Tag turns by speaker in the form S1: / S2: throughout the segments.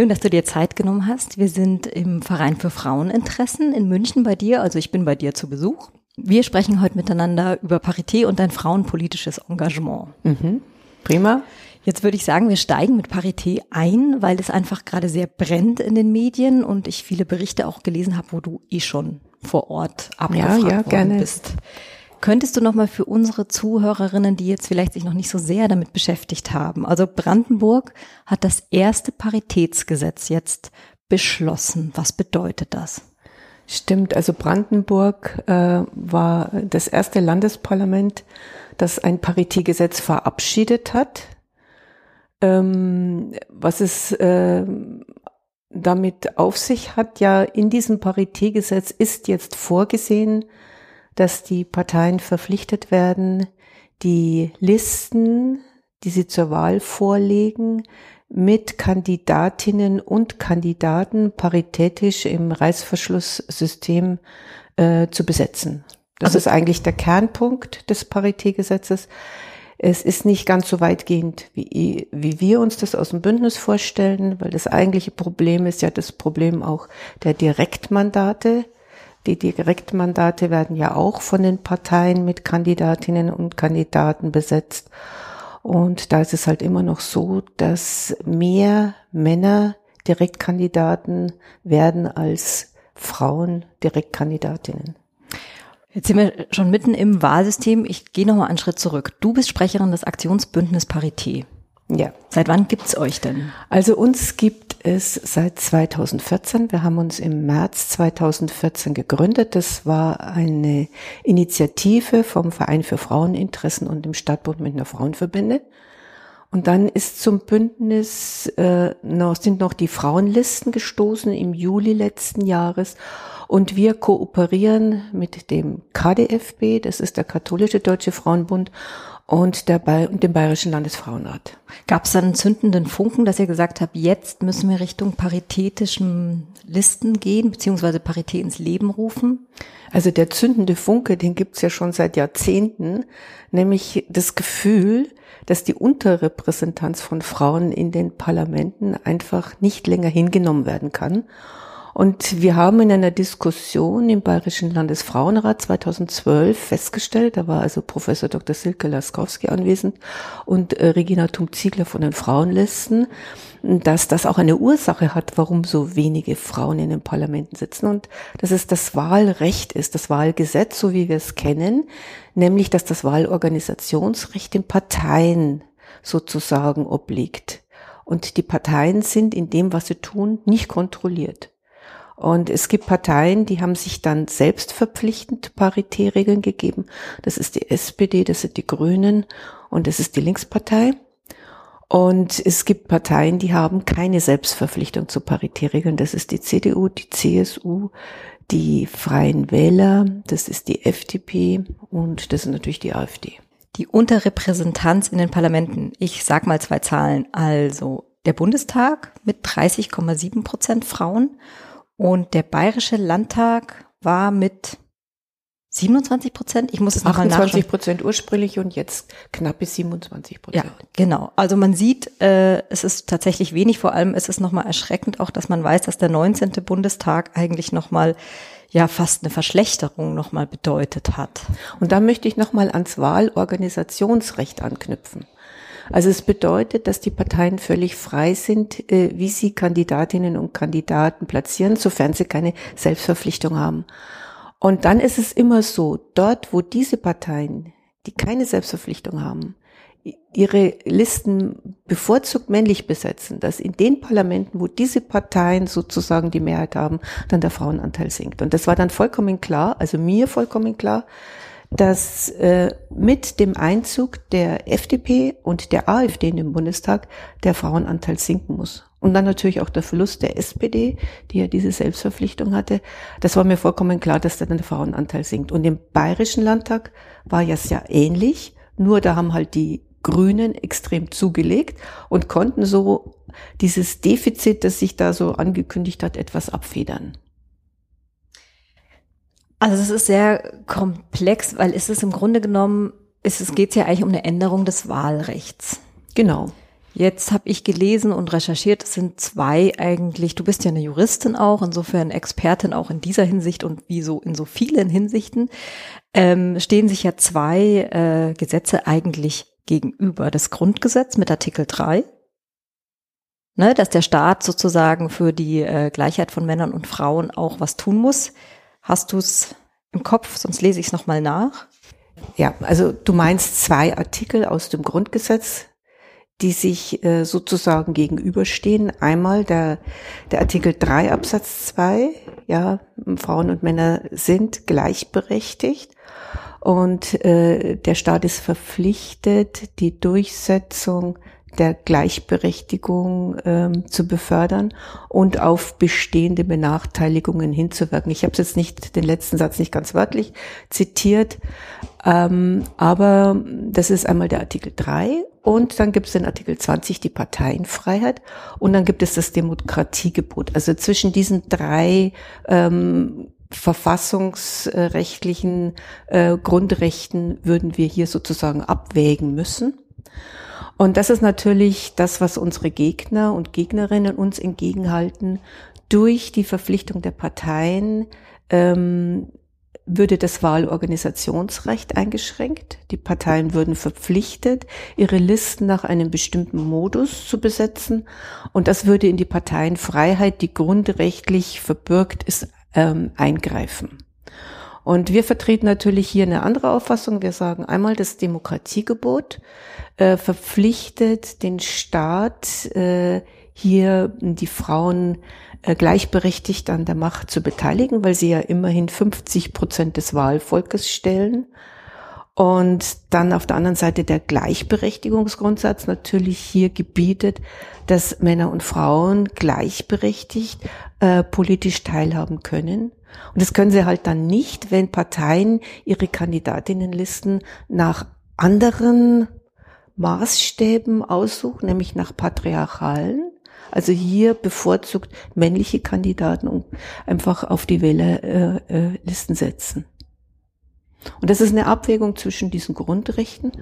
S1: Schön, dass du dir Zeit genommen hast. Wir sind im Verein für Fraueninteressen in München bei dir, also ich bin bei dir zu Besuch. Wir sprechen heute miteinander über Parität und dein frauenpolitisches Engagement.
S2: Mhm. Prima.
S1: Jetzt würde ich sagen, wir steigen mit Parität ein, weil es einfach gerade sehr brennt in den Medien und ich viele Berichte auch gelesen habe, wo du eh schon vor Ort abgefragt
S2: ja, ja,
S1: worden
S2: gerne.
S1: bist. Könntest du noch mal für unsere Zuhörerinnen, die jetzt vielleicht sich noch nicht so sehr damit beschäftigt haben, also Brandenburg hat das erste Paritätsgesetz jetzt beschlossen. Was bedeutet das?
S2: Stimmt, also Brandenburg äh, war das erste Landesparlament, das ein Paritätgesetz verabschiedet hat. Ähm, was es äh, damit auf sich hat, ja, in diesem Paritätgesetz ist jetzt vorgesehen, dass die Parteien verpflichtet werden, die Listen, die sie zur Wahl vorlegen, mit Kandidatinnen und Kandidaten paritätisch im Reißverschlusssystem äh, zu besetzen. Das also, ist eigentlich der Kernpunkt des Paritätgesetzes. Es ist nicht ganz so weitgehend, wie, wie wir uns das aus dem Bündnis vorstellen, weil das eigentliche Problem ist ja das Problem auch der Direktmandate. Die Direktmandate werden ja auch von den Parteien mit Kandidatinnen und Kandidaten besetzt. Und da ist es halt immer noch so, dass mehr Männer Direktkandidaten werden als Frauen Direktkandidatinnen.
S1: Jetzt sind wir schon mitten im Wahlsystem. Ich gehe noch mal einen Schritt zurück. Du bist Sprecherin des Aktionsbündnis Parité.
S2: Ja.
S1: Seit wann gibt's euch denn?
S2: Also uns gibt es seit 2014. Wir haben uns im März 2014 gegründet. Das war eine Initiative vom Verein für Fraueninteressen und dem Stadtbund mit einer Frauenverbände. Und dann ist zum Bündnis äh, noch, sind noch die Frauenlisten gestoßen im Juli letzten Jahres. Und wir kooperieren mit dem KDFB, das ist der Katholische Deutsche Frauenbund, und der ba dem Bayerischen Landesfrauenrat.
S1: Gab es einen zündenden Funken, dass ihr gesagt habt, jetzt müssen wir Richtung paritätischen Listen gehen, beziehungsweise Parität ins Leben rufen?
S2: Also der zündende Funke, den gibt's ja schon seit Jahrzehnten, nämlich das Gefühl, dass die Unterrepräsentanz von Frauen in den Parlamenten einfach nicht länger hingenommen werden kann und wir haben in einer Diskussion im Bayerischen Landesfrauenrat 2012 festgestellt, da war also Professor Dr. Silke Laskowski anwesend und äh, Regina Tum-Ziegler von den Frauenlisten, dass das auch eine Ursache hat, warum so wenige Frauen in den Parlamenten sitzen und dass es das Wahlrecht ist, das Wahlgesetz, so wie wir es kennen, nämlich dass das Wahlorganisationsrecht den Parteien sozusagen obliegt. Und die Parteien sind in dem, was sie tun, nicht kontrolliert. Und es gibt Parteien, die haben sich dann selbst verpflichtend Paritätregeln gegeben. Das ist die SPD, das sind die Grünen und das ist die Linkspartei. Und es gibt Parteien, die haben keine Selbstverpflichtung zu Paritätregeln. Das ist die CDU, die CSU, die Freien Wähler, das ist die FDP und das ist natürlich die AfD.
S1: Die Unterrepräsentanz in den Parlamenten. Ich sag mal zwei Zahlen. Also der Bundestag mit 30,7 Prozent Frauen und der Bayerische Landtag war mit 27 Prozent, ich muss es nochmal nachschauen.
S2: 28 Prozent ursprünglich und jetzt knappe 27 Prozent.
S1: Ja, genau. Also man sieht, äh, es ist tatsächlich wenig. Vor allem ist es nochmal erschreckend auch, dass man weiß, dass der 19. Bundestag eigentlich nochmal ja fast eine Verschlechterung nochmal bedeutet hat.
S2: Und da möchte ich nochmal ans Wahlorganisationsrecht anknüpfen. Also es bedeutet, dass die Parteien völlig frei sind, äh, wie sie Kandidatinnen und Kandidaten platzieren, sofern sie keine Selbstverpflichtung haben. Und dann ist es immer so, dort, wo diese Parteien, die keine Selbstverpflichtung haben, ihre Listen bevorzugt männlich besetzen, dass in den Parlamenten, wo diese Parteien sozusagen die Mehrheit haben, dann der Frauenanteil sinkt. Und das war dann vollkommen klar, also mir vollkommen klar, dass äh, mit dem Einzug der FDP und der AfD in den Bundestag der Frauenanteil sinken muss. Und dann natürlich auch der Verlust der SPD, die ja diese Selbstverpflichtung hatte. Das war mir vollkommen klar, dass dann der Frauenanteil sinkt. Und im Bayerischen Landtag war ja sehr ähnlich, nur da haben halt die Grünen extrem zugelegt und konnten so dieses Defizit, das sich da so angekündigt hat, etwas abfedern.
S1: Also es ist sehr komplex, weil es ist im Grunde genommen, es, geht ja eigentlich um eine Änderung des Wahlrechts.
S2: Genau.
S1: Jetzt habe ich gelesen und recherchiert, es sind zwei eigentlich, du bist ja eine Juristin auch, insofern Expertin auch in dieser Hinsicht und wie so in so vielen Hinsichten, ähm, stehen sich ja zwei äh, Gesetze eigentlich gegenüber. Das Grundgesetz mit Artikel 3, ne, dass der Staat sozusagen für die äh, Gleichheit von Männern und Frauen auch was tun muss. Hast du es im Kopf, sonst lese ich es nochmal nach.
S2: Ja, also du meinst zwei Artikel aus dem Grundgesetz, die sich äh, sozusagen gegenüberstehen. Einmal der, der Artikel 3 Absatz 2, ja, Frauen und Männer sind gleichberechtigt und äh, der Staat ist verpflichtet, die Durchsetzung der Gleichberechtigung ähm, zu befördern und auf bestehende Benachteiligungen hinzuwirken. Ich habe jetzt nicht, den letzten Satz nicht ganz wörtlich zitiert, ähm, aber das ist einmal der Artikel 3 und dann gibt es den Artikel 20, die Parteienfreiheit und dann gibt es das Demokratiegebot. Also zwischen diesen drei ähm, verfassungsrechtlichen äh, Grundrechten würden wir hier sozusagen abwägen müssen. Und das ist natürlich das, was unsere Gegner und Gegnerinnen uns entgegenhalten. Durch die Verpflichtung der Parteien ähm, würde das Wahlorganisationsrecht eingeschränkt. Die Parteien würden verpflichtet, ihre Listen nach einem bestimmten Modus zu besetzen. Und das würde in die Parteienfreiheit, die grundrechtlich verbürgt ist, ähm, eingreifen. Und wir vertreten natürlich hier eine andere Auffassung. Wir sagen einmal, das Demokratiegebot äh, verpflichtet den Staat, äh, hier die Frauen äh, gleichberechtigt an der Macht zu beteiligen, weil sie ja immerhin 50 Prozent des Wahlvolkes stellen. Und dann auf der anderen Seite der Gleichberechtigungsgrundsatz natürlich hier gebietet, dass Männer und Frauen gleichberechtigt äh, politisch teilhaben können. Und das können sie halt dann nicht, wenn Parteien ihre Kandidatinnenlisten nach anderen Maßstäben aussuchen, nämlich nach patriarchalen. Also hier bevorzugt männliche Kandidaten und einfach auf die Wählerlisten äh, äh, setzen. Und das ist eine Abwägung zwischen diesen Grundrechten.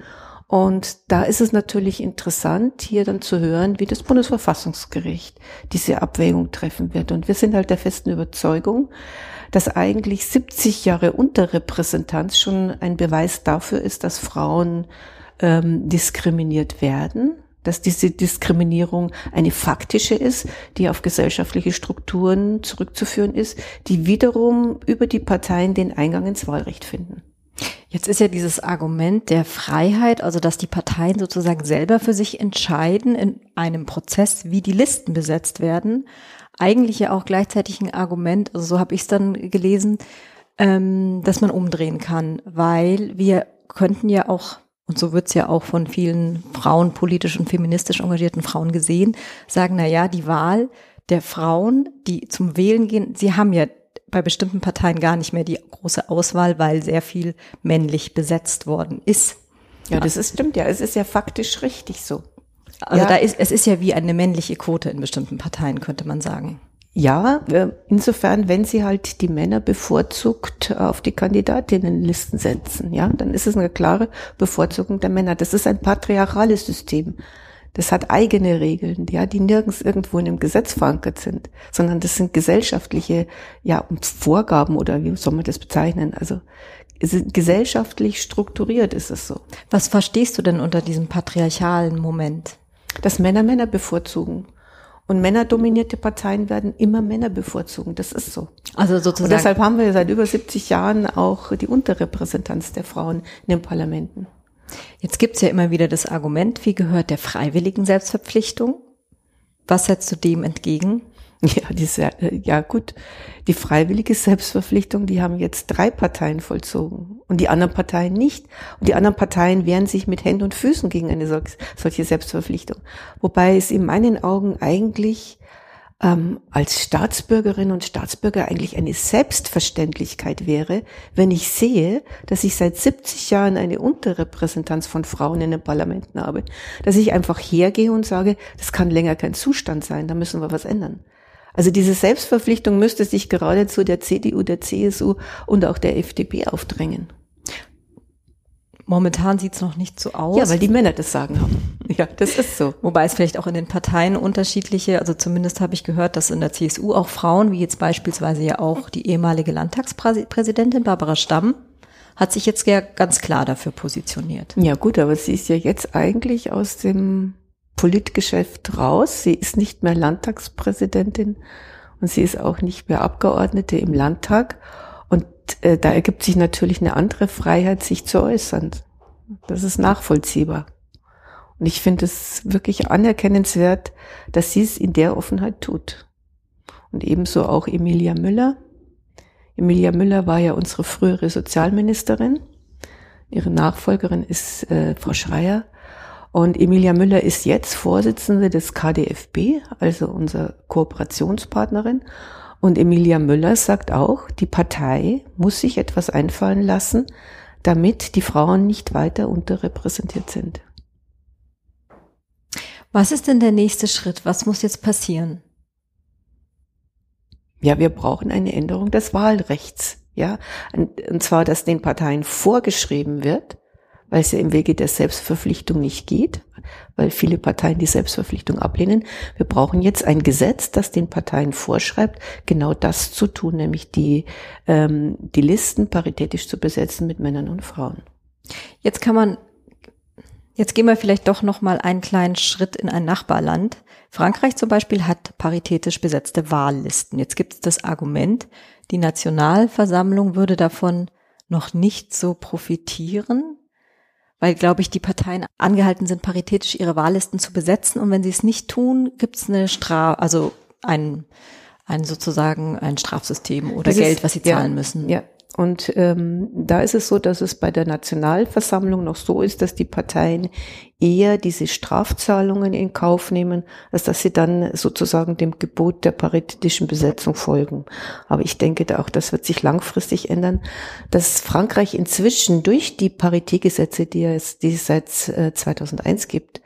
S2: Und da ist es natürlich interessant, hier dann zu hören, wie das Bundesverfassungsgericht diese Abwägung treffen wird. Und wir sind halt der festen Überzeugung, dass eigentlich 70 Jahre Unterrepräsentanz schon ein Beweis dafür ist, dass Frauen ähm, diskriminiert werden, dass diese Diskriminierung eine faktische ist, die auf gesellschaftliche Strukturen zurückzuführen ist, die wiederum über die Parteien den Eingang ins Wahlrecht finden.
S1: Jetzt ist ja dieses Argument der Freiheit, also dass die Parteien sozusagen selber für sich entscheiden in einem Prozess, wie die Listen besetzt werden, eigentlich ja auch gleichzeitig ein Argument, also so habe ich es dann gelesen, ähm, dass man umdrehen kann, weil wir könnten ja auch, und so wird es ja auch von vielen Frauen, politisch und feministisch engagierten Frauen gesehen, sagen, na ja, die Wahl der Frauen, die zum Wählen gehen, sie haben ja bei bestimmten Parteien gar nicht mehr die große Auswahl, weil sehr viel männlich besetzt worden ist.
S2: Ja, das ist, stimmt ja. Es ist ja faktisch richtig so.
S1: Also ja. da ist, es ist ja wie eine männliche Quote in bestimmten Parteien, könnte man sagen.
S2: Ja, insofern, wenn sie halt die Männer bevorzugt auf die Kandidatinnenlisten setzen, ja, dann ist es eine klare Bevorzugung der Männer. Das ist ein patriarchales System. Das hat eigene Regeln, ja, die nirgends irgendwo in einem Gesetz verankert sind, sondern das sind gesellschaftliche, ja, Vorgaben oder wie soll man das bezeichnen? Also gesellschaftlich strukturiert ist es so.
S1: Was verstehst du denn unter diesem patriarchalen Moment?
S2: Dass Männer Männer bevorzugen. Und männerdominierte Parteien werden immer Männer bevorzugen. Das ist so.
S1: Also sozusagen. Und
S2: deshalb haben wir seit über 70 Jahren auch die Unterrepräsentanz der Frauen in den Parlamenten.
S1: Jetzt gibt's ja immer wieder das Argument, wie gehört der freiwilligen Selbstverpflichtung? Was setzt du dem entgegen?
S2: Ja, diese, äh, ja gut. Die freiwillige Selbstverpflichtung, die haben jetzt drei Parteien vollzogen und die anderen Parteien nicht. Und die anderen Parteien wehren sich mit Händen und Füßen gegen eine solche Selbstverpflichtung. Wobei es in meinen Augen eigentlich ähm, als Staatsbürgerin und Staatsbürger eigentlich eine Selbstverständlichkeit wäre, wenn ich sehe, dass ich seit 70 Jahren eine Unterrepräsentanz von Frauen in den Parlamenten habe. Dass ich einfach hergehe und sage, das kann länger kein Zustand sein, da müssen wir was ändern. Also diese Selbstverpflichtung müsste sich geradezu der CDU, der CSU und auch der FDP aufdrängen.
S1: Momentan sieht's noch nicht so aus.
S2: Ja, weil die Männer das sagen haben.
S1: Ja, das ist so. Wobei es vielleicht auch in den Parteien unterschiedliche, also zumindest habe ich gehört, dass in der CSU auch Frauen, wie jetzt beispielsweise ja auch die ehemalige Landtagspräsidentin Barbara Stamm, hat sich jetzt ja ganz klar dafür positioniert.
S2: Ja gut, aber sie ist ja jetzt eigentlich aus dem Politgeschäft raus. Sie ist nicht mehr Landtagspräsidentin und sie ist auch nicht mehr Abgeordnete im Landtag. Und äh, da ergibt sich natürlich eine andere Freiheit, sich zu äußern. Das ist nachvollziehbar. Und ich finde es wirklich anerkennenswert, dass sie es in der Offenheit tut. Und ebenso auch Emilia Müller. Emilia Müller war ja unsere frühere Sozialministerin. Ihre Nachfolgerin ist äh, Frau Schreier. Und Emilia Müller ist jetzt Vorsitzende des KDFB, also unser Kooperationspartnerin. Und Emilia Müller sagt auch, die Partei muss sich etwas einfallen lassen, damit die Frauen nicht weiter unterrepräsentiert sind.
S1: Was ist denn der nächste Schritt? Was muss jetzt passieren?
S2: Ja, wir brauchen eine Änderung des Wahlrechts. Ja, und zwar, dass den Parteien vorgeschrieben wird, weil es ja im Wege der Selbstverpflichtung nicht geht, weil viele Parteien die Selbstverpflichtung ablehnen. Wir brauchen jetzt ein Gesetz, das den Parteien vorschreibt, genau das zu tun, nämlich die, ähm, die Listen paritätisch zu besetzen mit Männern und Frauen.
S1: Jetzt kann man, jetzt gehen wir vielleicht doch noch mal einen kleinen Schritt in ein Nachbarland. Frankreich zum Beispiel hat paritätisch besetzte Wahllisten. Jetzt gibt es das Argument, die Nationalversammlung würde davon noch nicht so profitieren, weil, glaube ich, die Parteien angehalten sind, paritätisch ihre Wahllisten zu besetzen. Und wenn sie es nicht tun, gibt es eine Strafe, also ein, ein sozusagen ein Strafsystem oder das Geld, ist, was sie zahlen
S2: ja,
S1: müssen.
S2: Ja, und ähm, da ist es so, dass es bei der Nationalversammlung noch so ist, dass die Parteien eher diese Strafzahlungen in Kauf nehmen, als dass sie dann sozusagen dem Gebot der paritätischen Besetzung folgen. Aber ich denke da auch, das wird sich langfristig ändern, dass Frankreich inzwischen durch die Paritätgesetze, die es, die es seit äh, 2001 gibt,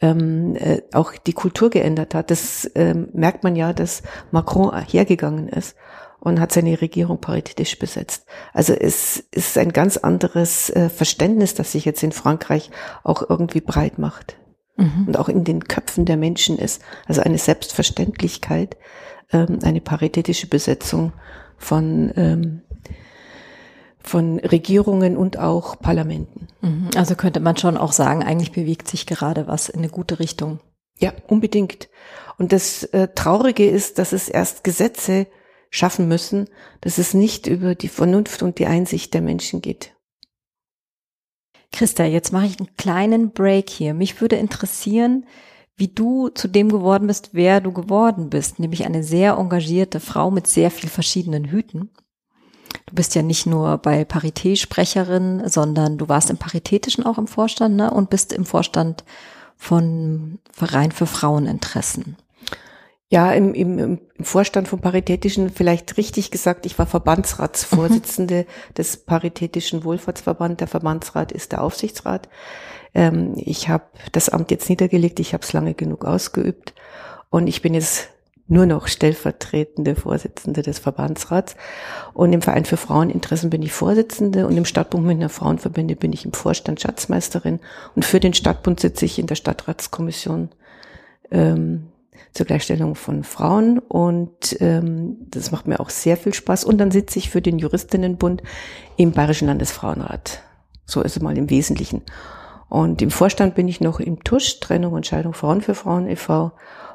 S2: ähm, äh, auch die Kultur geändert hat. Das ähm, merkt man ja, dass Macron hergegangen ist und hat seine Regierung paritätisch besetzt. Also es ist ein ganz anderes äh, Verständnis, das sich jetzt in Frankreich auch irgendwie breit macht mhm. und auch in den Köpfen der Menschen ist. Also eine Selbstverständlichkeit, ähm, eine paritätische Besetzung von ähm, von Regierungen und auch Parlamenten.
S1: Mhm. Also könnte man schon auch sagen, eigentlich bewegt sich gerade was in eine gute Richtung.
S2: Ja, unbedingt. Und das äh, Traurige ist, dass es erst Gesetze schaffen müssen, dass es nicht über die Vernunft und die Einsicht der Menschen geht.
S1: Christa, jetzt mache ich einen kleinen Break hier. Mich würde interessieren, wie du zu dem geworden bist, wer du geworden bist, nämlich eine sehr engagierte Frau mit sehr viel verschiedenen Hüten. Du bist ja nicht nur bei Parité Sprecherin, sondern du warst im Paritätischen auch im Vorstand ne? und bist im Vorstand von Verein für Fraueninteressen.
S2: Ja, im, im, im Vorstand vom Paritätischen vielleicht richtig gesagt, ich war Verbandsratsvorsitzende mhm. des Paritätischen Wohlfahrtsverband. Der Verbandsrat ist der Aufsichtsrat. Ähm, ich habe das Amt jetzt niedergelegt, ich habe es lange genug ausgeübt und ich bin jetzt nur noch stellvertretende Vorsitzende des Verbandsrats. Und im Verein für Fraueninteressen bin ich Vorsitzende und im Stadtbund Münchner Frauenverbände bin ich im Vorstand Schatzmeisterin. Und für den Stadtbund sitze ich in der Stadtratskommission ähm, zur Gleichstellung von Frauen und ähm, das macht mir auch sehr viel Spaß. Und dann sitze ich für den Juristinnenbund im Bayerischen Landesfrauenrat. So ist es mal im Wesentlichen. Und im Vorstand bin ich noch im Tusch, Trennung und Scheidung Frauen für Frauen e.V.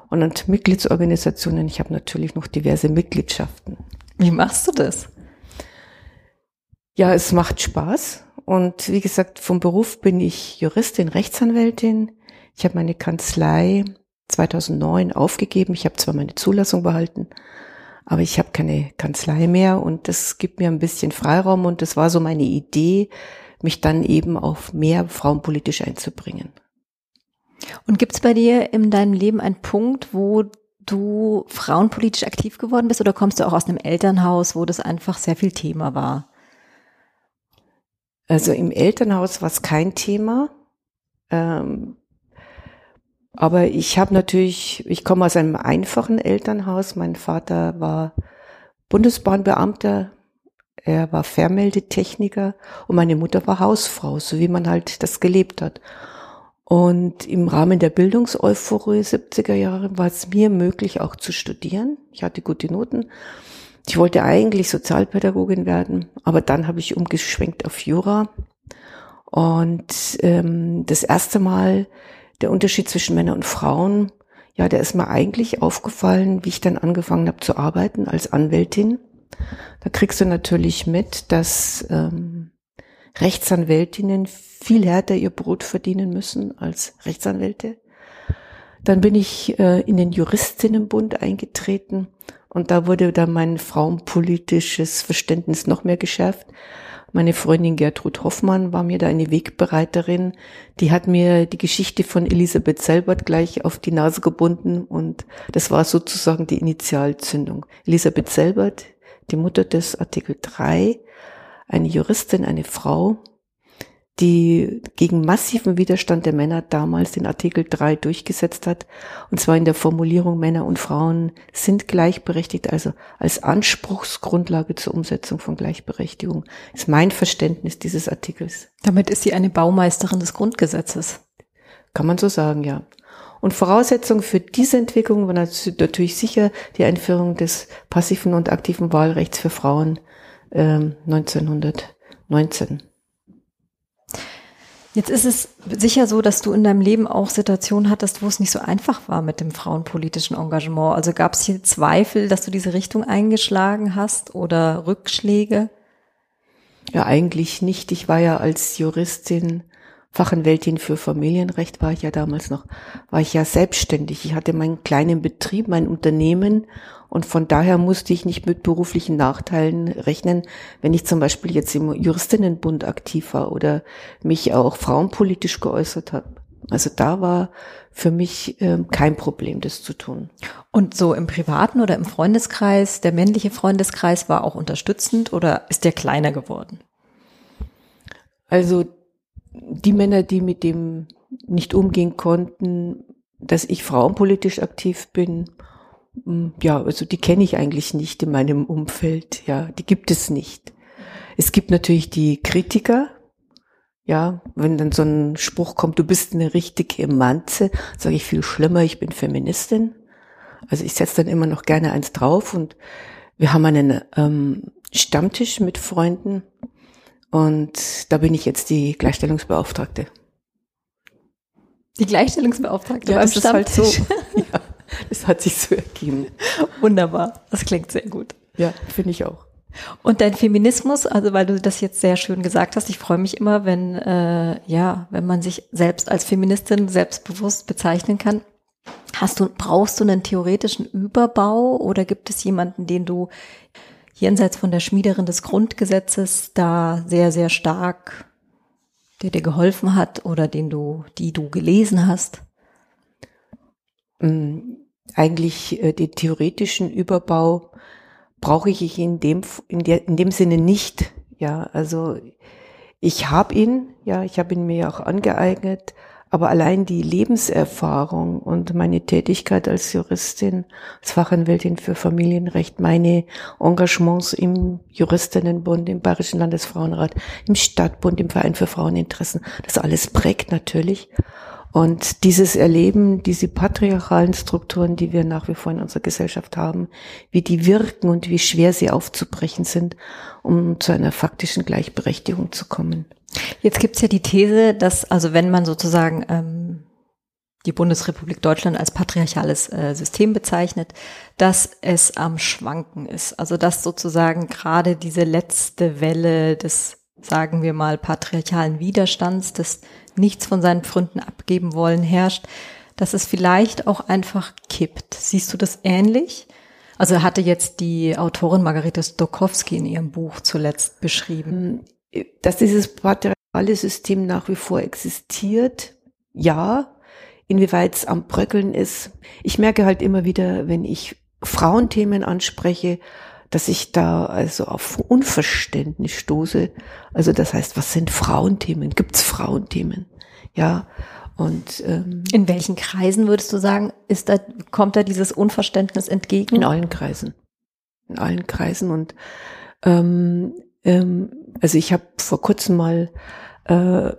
S2: Und an Mitgliedsorganisationen, ich habe natürlich noch diverse Mitgliedschaften.
S1: Wie machst du das?
S2: Ja, es macht Spaß. Und wie gesagt, vom Beruf bin ich Juristin, Rechtsanwältin. Ich habe meine Kanzlei 2009 aufgegeben. Ich habe zwar meine Zulassung behalten, aber ich habe keine Kanzlei mehr und das gibt mir ein bisschen Freiraum und das war so meine Idee, mich dann eben auf mehr frauenpolitisch einzubringen.
S1: Und gibt es bei dir in deinem Leben einen Punkt, wo du frauenpolitisch aktiv geworden bist oder kommst du auch aus einem Elternhaus, wo das einfach sehr viel Thema war?
S2: Also im Elternhaus war es kein Thema. Ähm, aber ich habe natürlich, ich komme aus einem einfachen Elternhaus. Mein Vater war Bundesbahnbeamter. er war Vermeldetechniker und meine Mutter war Hausfrau, so wie man halt das gelebt hat. Und im Rahmen der Bildungseuphorie 70er Jahre war es mir möglich, auch zu studieren. Ich hatte gute Noten. Ich wollte eigentlich Sozialpädagogin werden, aber dann habe ich umgeschwenkt auf Jura. Und ähm, das erste Mal der Unterschied zwischen Männern und Frauen, ja, der ist mir eigentlich aufgefallen, wie ich dann angefangen habe zu arbeiten als Anwältin. Da kriegst du natürlich mit, dass ähm, Rechtsanwältinnen viel härter ihr Brot verdienen müssen als Rechtsanwälte. Dann bin ich äh, in den Juristinnenbund eingetreten und da wurde dann mein frauenpolitisches Verständnis noch mehr geschärft. Meine Freundin Gertrud Hoffmann war mir da eine Wegbereiterin. Die hat mir die Geschichte von Elisabeth Selbert gleich auf die Nase gebunden und das war sozusagen die Initialzündung. Elisabeth Selbert, die Mutter des Artikel 3, eine Juristin, eine Frau, die gegen massiven Widerstand der Männer damals den Artikel 3 durchgesetzt hat, und zwar in der Formulierung Männer und Frauen sind gleichberechtigt, also als Anspruchsgrundlage zur Umsetzung von Gleichberechtigung, ist mein Verständnis dieses Artikels.
S1: Damit ist sie eine Baumeisterin des Grundgesetzes.
S2: Kann man so sagen, ja. Und Voraussetzung für diese Entwicklung war natürlich sicher die Einführung des passiven und aktiven Wahlrechts für Frauen 1919.
S1: Jetzt ist es sicher so, dass du in deinem Leben auch Situationen hattest, wo es nicht so einfach war mit dem frauenpolitischen Engagement. Also gab es hier Zweifel, dass du diese Richtung eingeschlagen hast oder Rückschläge?
S2: Ja, eigentlich nicht. Ich war ja als Juristin Fachanwältin für Familienrecht war ich ja damals noch, war ich ja selbstständig. Ich hatte meinen kleinen Betrieb, mein Unternehmen und von daher musste ich nicht mit beruflichen Nachteilen rechnen, wenn ich zum Beispiel jetzt im Juristinnenbund aktiv war oder mich auch frauenpolitisch geäußert habe. Also da war für mich ähm, kein Problem, das zu tun.
S1: Und so im privaten oder im Freundeskreis, der männliche Freundeskreis war auch unterstützend oder ist der kleiner geworden?
S2: Also die Männer, die mit dem nicht umgehen konnten, dass ich frauenpolitisch aktiv bin, mm, ja, also die kenne ich eigentlich nicht in meinem Umfeld, ja, die gibt es nicht. Es gibt natürlich die Kritiker, ja, wenn dann so ein Spruch kommt, du bist eine richtige Manze, sage ich viel schlimmer, ich bin Feministin. Also ich setze dann immer noch gerne eins drauf und wir haben einen ähm, Stammtisch mit Freunden und da bin ich jetzt die Gleichstellungsbeauftragte.
S1: Die Gleichstellungsbeauftragte
S2: ja, das ist halt so. ja, das hat sich so ergeben.
S1: Wunderbar. Das klingt sehr gut.
S2: Ja, finde ich auch.
S1: Und dein Feminismus, also weil du das jetzt sehr schön gesagt hast, ich freue mich immer, wenn äh, ja, wenn man sich selbst als Feministin selbstbewusst bezeichnen kann. Hast du brauchst du einen theoretischen Überbau oder gibt es jemanden, den du jenseits von der Schmiederin des Grundgesetzes da sehr, sehr stark, der dir geholfen hat oder den du, die du gelesen hast?
S2: Mm, eigentlich äh, den theoretischen Überbau brauche ich in dem, in, der, in dem Sinne nicht. Ja, also ich habe ihn, ja, ich habe ihn mir auch angeeignet, aber allein die Lebenserfahrung und meine Tätigkeit als Juristin, als Fachanwältin für Familienrecht, meine Engagements im Juristinnenbund, im Bayerischen Landesfrauenrat, im Stadtbund, im Verein für Fraueninteressen, das alles prägt natürlich. Und dieses Erleben, diese patriarchalen Strukturen, die wir nach wie vor in unserer Gesellschaft haben, wie die wirken und wie schwer sie aufzubrechen sind, um zu einer faktischen Gleichberechtigung zu kommen.
S1: Jetzt gibt's ja die These, dass, also wenn man sozusagen ähm, die Bundesrepublik Deutschland als patriarchales äh, System bezeichnet, dass es am Schwanken ist. Also dass sozusagen gerade diese letzte Welle des, sagen wir mal, patriarchalen Widerstands, des nichts von seinen Pfründen abgeben wollen herrscht, dass es vielleicht auch einfach kippt. Siehst du das ähnlich? Also hatte jetzt die Autorin Margarete Stokowski in ihrem Buch zuletzt beschrieben
S2: dass dieses patriarchale System nach wie vor existiert, ja. Inwieweit es am Bröckeln ist. Ich merke halt immer wieder, wenn ich Frauenthemen anspreche, dass ich da also auf Unverständnis stoße. Also das heißt, was sind Frauenthemen? Gibt es Frauenthemen? Ja. Und
S1: ähm, in welchen Kreisen würdest du sagen, ist da kommt da dieses Unverständnis entgegen?
S2: In allen Kreisen, in allen Kreisen und ähm, ähm, also ich habe vor kurzem mal äh,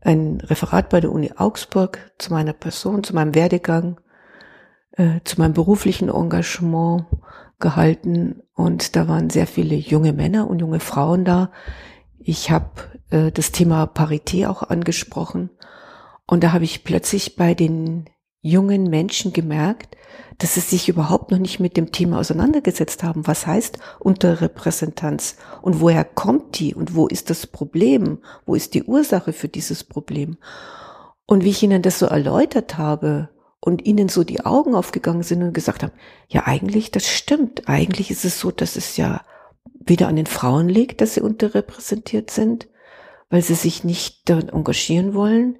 S2: ein Referat bei der Uni Augsburg zu meiner Person, zu meinem Werdegang, äh, zu meinem beruflichen Engagement gehalten und da waren sehr viele junge Männer und junge Frauen da. Ich habe äh, das Thema Parität auch angesprochen und da habe ich plötzlich bei den jungen Menschen gemerkt, dass sie sich überhaupt noch nicht mit dem Thema auseinandergesetzt haben. Was heißt Unterrepräsentanz und woher kommt die und wo ist das Problem? Wo ist die Ursache für dieses Problem? Und wie ich ihnen das so erläutert habe und ihnen so die Augen aufgegangen sind und gesagt haben, ja eigentlich, das stimmt. Eigentlich ist es so, dass es ja wieder an den Frauen liegt, dass sie unterrepräsentiert sind, weil sie sich nicht engagieren wollen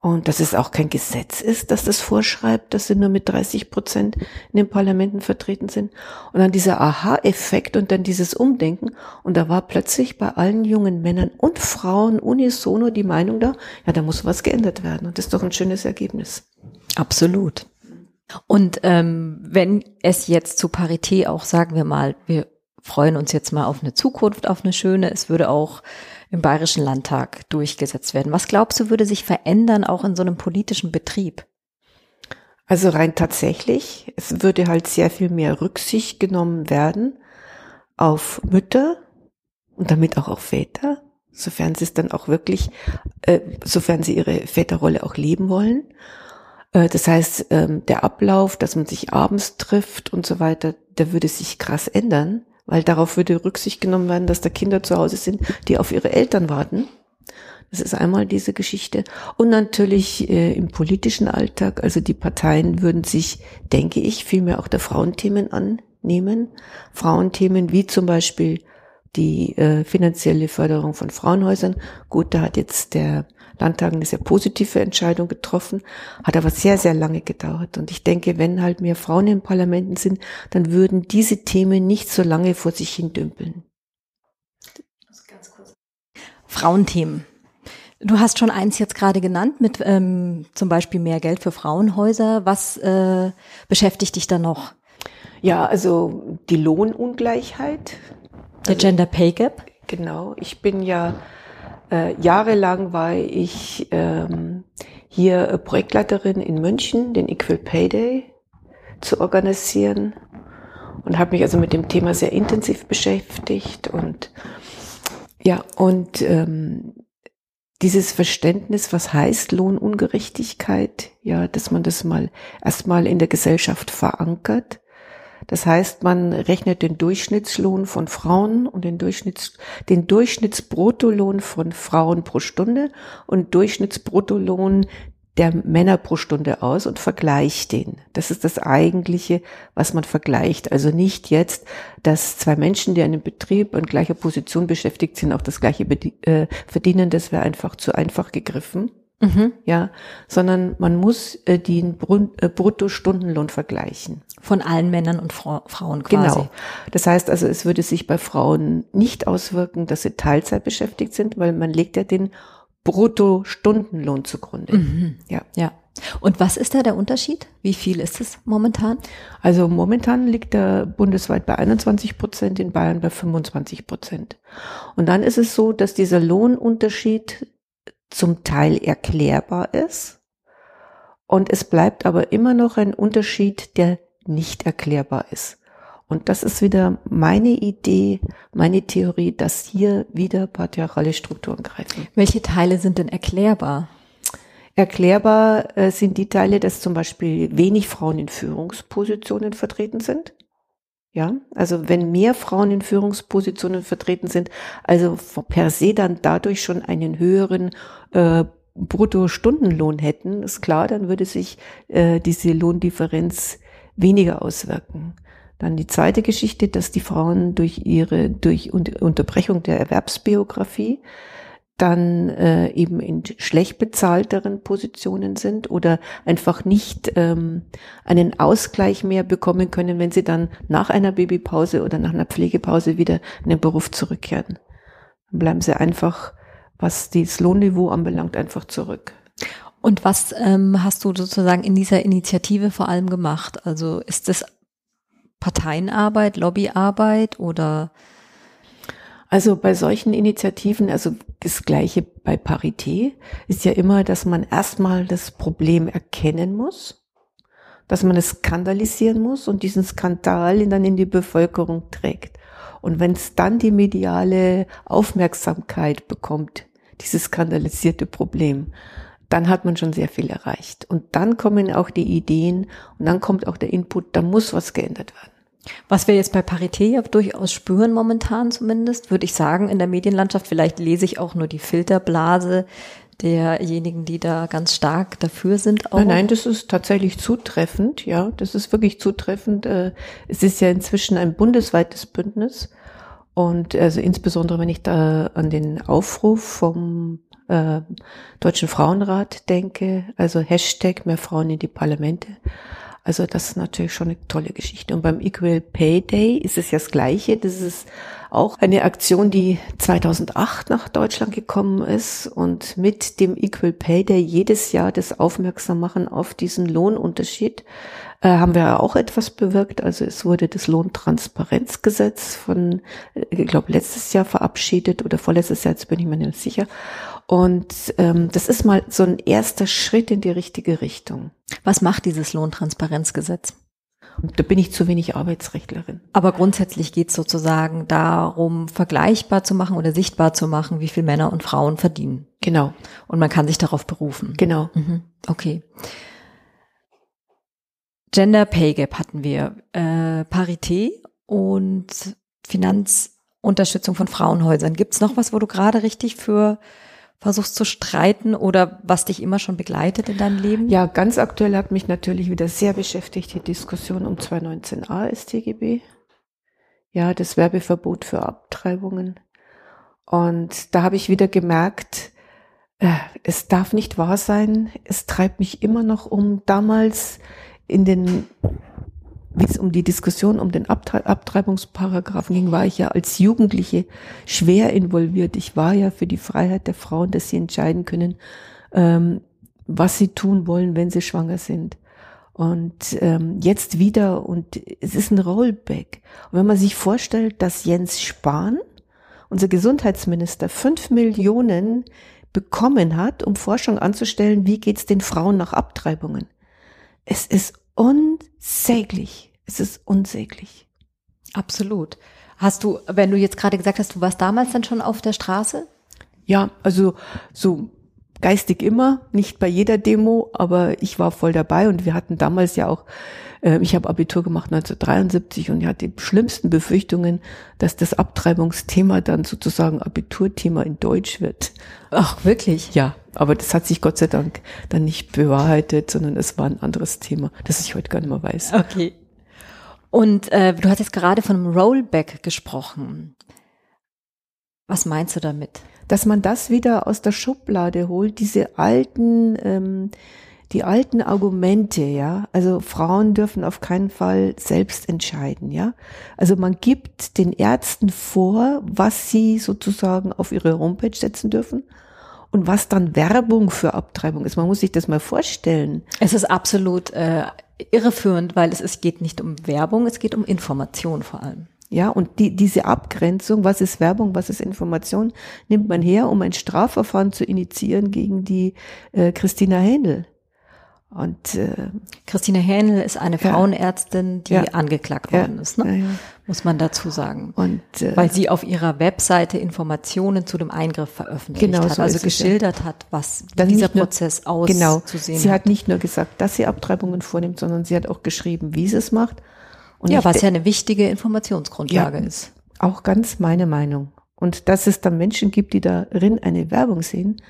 S2: und dass es auch kein Gesetz ist, dass das vorschreibt, dass sie nur mit 30 Prozent in den Parlamenten vertreten sind. Und dann dieser Aha-Effekt und dann dieses Umdenken. Und da war plötzlich bei allen jungen Männern und Frauen unisono die Meinung da, ja, da muss was geändert werden. Und das ist doch ein schönes Ergebnis.
S1: Absolut. Und ähm, wenn es jetzt zu Parität auch, sagen wir mal, wir freuen uns jetzt mal auf eine Zukunft, auf eine schöne, es würde auch im Bayerischen Landtag durchgesetzt werden. Was glaubst du, würde sich verändern, auch in so einem politischen Betrieb?
S2: Also rein tatsächlich, es würde halt sehr viel mehr Rücksicht genommen werden auf Mütter und damit auch auf Väter, sofern sie es dann auch wirklich, äh, sofern sie ihre Väterrolle auch leben wollen. Äh, das heißt, ähm, der Ablauf, dass man sich abends trifft und so weiter, der würde sich krass ändern weil darauf würde Rücksicht genommen werden, dass da Kinder zu Hause sind, die auf ihre Eltern warten. Das ist einmal diese Geschichte. Und natürlich äh, im politischen Alltag, also die Parteien würden sich, denke ich, vielmehr auch der Frauenthemen annehmen. Frauenthemen wie zum Beispiel die äh, finanzielle Förderung von Frauenhäusern. Gut, da hat jetzt der Landtag eine sehr positive Entscheidung getroffen, hat aber sehr, sehr lange gedauert. Und ich denke, wenn halt mehr Frauen in Parlamenten sind, dann würden diese Themen nicht so lange vor sich hin dümpeln.
S1: Frauenthemen. Du hast schon eins jetzt gerade genannt mit ähm, zum Beispiel mehr Geld für Frauenhäuser. Was äh, beschäftigt dich da noch?
S2: Ja, also die Lohnungleichheit.
S1: Der also, Gender Pay Gap.
S2: Genau. Ich bin ja äh, jahrelang war ich ähm, hier Projektleiterin in München, den Equal Pay Day zu organisieren und habe mich also mit dem Thema sehr intensiv beschäftigt und ja und ähm, dieses Verständnis, was heißt Lohnungerechtigkeit, ja, dass man das mal erstmal in der Gesellschaft verankert das heißt, man rechnet den Durchschnittslohn von Frauen und den Durchschnitts, den Durchschnittsbruttolohn von Frauen pro Stunde und Durchschnittsbruttolohn der Männer pro Stunde aus und vergleicht den. Das ist das eigentliche, was man vergleicht. Also nicht jetzt, dass zwei Menschen, die in einem Betrieb in gleicher Position beschäftigt sind, auch das gleiche äh, verdienen. Das wäre einfach zu einfach gegriffen. Mhm. Ja, sondern man muss äh, den äh, Bruttostundenlohn vergleichen.
S1: Von allen Männern und Fra Frauen quasi. Genau.
S2: Das heißt also, es würde sich bei Frauen nicht auswirken, dass sie Teilzeit beschäftigt sind, weil man legt ja den Bruttostundenlohn zugrunde.
S1: Mhm. Ja. Ja. Und was ist da der Unterschied? Wie viel ist es momentan?
S2: Also momentan liegt er bundesweit bei 21 Prozent, in Bayern bei 25 Prozent. Und dann ist es so, dass dieser Lohnunterschied zum Teil erklärbar ist. Und es bleibt aber immer noch ein Unterschied, der nicht erklärbar ist. Und das ist wieder meine Idee, meine Theorie, dass hier wieder patriarchale Strukturen greifen.
S1: Welche Teile sind denn erklärbar?
S2: Erklärbar äh, sind die Teile, dass zum Beispiel wenig Frauen in Führungspositionen vertreten sind. Ja, also wenn mehr Frauen in Führungspositionen vertreten sind, also per se dann dadurch schon einen höheren äh, Bruttostundenlohn hätten, ist klar, dann würde sich äh, diese Lohndifferenz weniger auswirken. Dann die zweite Geschichte, dass die Frauen durch ihre, durch Unterbrechung der Erwerbsbiografie dann äh, eben in schlecht bezahlteren Positionen sind oder einfach nicht ähm, einen Ausgleich mehr bekommen können, wenn sie dann nach einer Babypause oder nach einer Pflegepause wieder in den Beruf zurückkehren. Dann bleiben sie einfach, was das Lohnniveau anbelangt, einfach zurück.
S1: Und was ähm, hast du sozusagen in dieser Initiative vor allem gemacht? Also ist das Parteienarbeit, Lobbyarbeit oder
S2: Also bei solchen Initiativen, also das gleiche bei Parité, ist ja immer, dass man erstmal das Problem erkennen muss, dass man es skandalisieren muss und diesen Skandal dann in die Bevölkerung trägt. Und wenn es dann die mediale Aufmerksamkeit bekommt, dieses skandalisierte Problem, dann hat man schon sehr viel erreicht. Und dann kommen auch die Ideen und dann kommt auch der Input, da muss was geändert werden.
S1: Was wir jetzt bei Parité ja durchaus spüren, momentan zumindest, würde ich sagen, in der Medienlandschaft, vielleicht lese ich auch nur die Filterblase derjenigen, die da ganz stark dafür sind.
S2: Auch. Nein, nein, das ist tatsächlich zutreffend, ja, das ist wirklich zutreffend. Äh, es ist ja inzwischen ein bundesweites Bündnis und also insbesondere, wenn ich da an den Aufruf vom äh, Deutschen Frauenrat denke, also Hashtag mehr Frauen in die Parlamente. Also das ist natürlich schon eine tolle Geschichte. Und beim Equal Pay Day ist es ja das Gleiche. Das ist auch eine Aktion, die 2008 nach Deutschland gekommen ist und mit dem Equal Pay Day jedes Jahr das Aufmerksam machen auf diesen Lohnunterschied äh, haben wir auch etwas bewirkt. Also es wurde das Lohntransparenzgesetz von, äh, ich glaube, letztes Jahr verabschiedet oder vorletztes Jahr, jetzt bin ich mir nicht sicher. Und ähm, das ist mal so ein erster Schritt in die richtige Richtung.
S1: Was macht dieses Lohntransparenzgesetz?
S2: Da bin ich zu wenig Arbeitsrechtlerin.
S1: Aber grundsätzlich geht es sozusagen darum, vergleichbar zu machen oder sichtbar zu machen, wie viel Männer und Frauen verdienen.
S2: Genau.
S1: Und man kann sich darauf berufen.
S2: Genau.
S1: Mhm. Okay. Gender Pay Gap hatten wir, äh, Parité und Finanzunterstützung von Frauenhäusern. Gibt es noch was, wo du gerade richtig für versuchst zu streiten oder was dich immer schon begleitet in deinem Leben?
S2: Ja, ganz aktuell hat mich natürlich wieder sehr beschäftigt die Diskussion um 219a StGB. Ja, das Werbeverbot für Abtreibungen. Und da habe ich wieder gemerkt, äh, es darf nicht wahr sein. Es treibt mich immer noch um. Damals in den wie es um die Diskussion um den Abtreibungsparagraphen ging, war ich ja als Jugendliche schwer involviert. Ich war ja für die Freiheit der Frauen, dass sie entscheiden können, ähm, was sie tun wollen, wenn sie schwanger sind. Und ähm, jetzt wieder, und es ist ein Rollback. Und wenn man sich vorstellt, dass Jens Spahn, unser Gesundheitsminister, fünf Millionen bekommen hat, um Forschung anzustellen, wie geht's den Frauen nach Abtreibungen. Es ist unsäglich. Es ist unsäglich.
S1: Absolut. Hast du, wenn du jetzt gerade gesagt hast, du warst damals dann schon auf der Straße?
S2: Ja, also so geistig immer, nicht bei jeder Demo, aber ich war voll dabei und wir hatten damals ja auch, äh, ich habe Abitur gemacht 1973 und ich hatte die schlimmsten Befürchtungen, dass das Abtreibungsthema dann sozusagen Abiturthema in Deutsch wird.
S1: Ach, wirklich?
S2: Ja, aber das hat sich Gott sei Dank dann nicht bewahrheitet, sondern es war ein anderes Thema, das ich heute gar nicht mehr weiß.
S1: Okay. Und äh, du hast jetzt gerade von einem Rollback gesprochen. Was meinst du damit?
S2: Dass man das wieder aus der Schublade holt, diese alten, ähm, die alten Argumente, ja. Also Frauen dürfen auf keinen Fall selbst entscheiden, ja. Also man gibt den Ärzten vor, was sie sozusagen auf ihre Homepage setzen dürfen und was dann Werbung für Abtreibung ist. Man muss sich das mal vorstellen.
S1: Es ist absolut äh, irreführend, weil es, es geht nicht um Werbung, es geht um Information vor allem.
S2: Ja, und die, diese Abgrenzung, was ist Werbung, was ist Information, nimmt man her, um ein Strafverfahren zu initiieren gegen die äh, Christina Händel.
S1: Und äh, Christine Hähnel ist eine ja, Frauenärztin, die ja, angeklagt worden ja, ist, ne? muss man dazu sagen. Und, äh, Weil sie auf ihrer Webseite Informationen zu dem Eingriff veröffentlicht genau hat, so also geschildert hat, was dieser nur, Prozess auszusehen
S2: genau, Sie hat nicht nur gesagt, dass sie Abtreibungen vornimmt, sondern sie hat auch geschrieben, wie sie es macht.
S1: Und ja, was ja eine wichtige Informationsgrundlage ist.
S2: Auch ganz meine Meinung. Und dass es dann Menschen gibt, die darin eine Werbung sehen,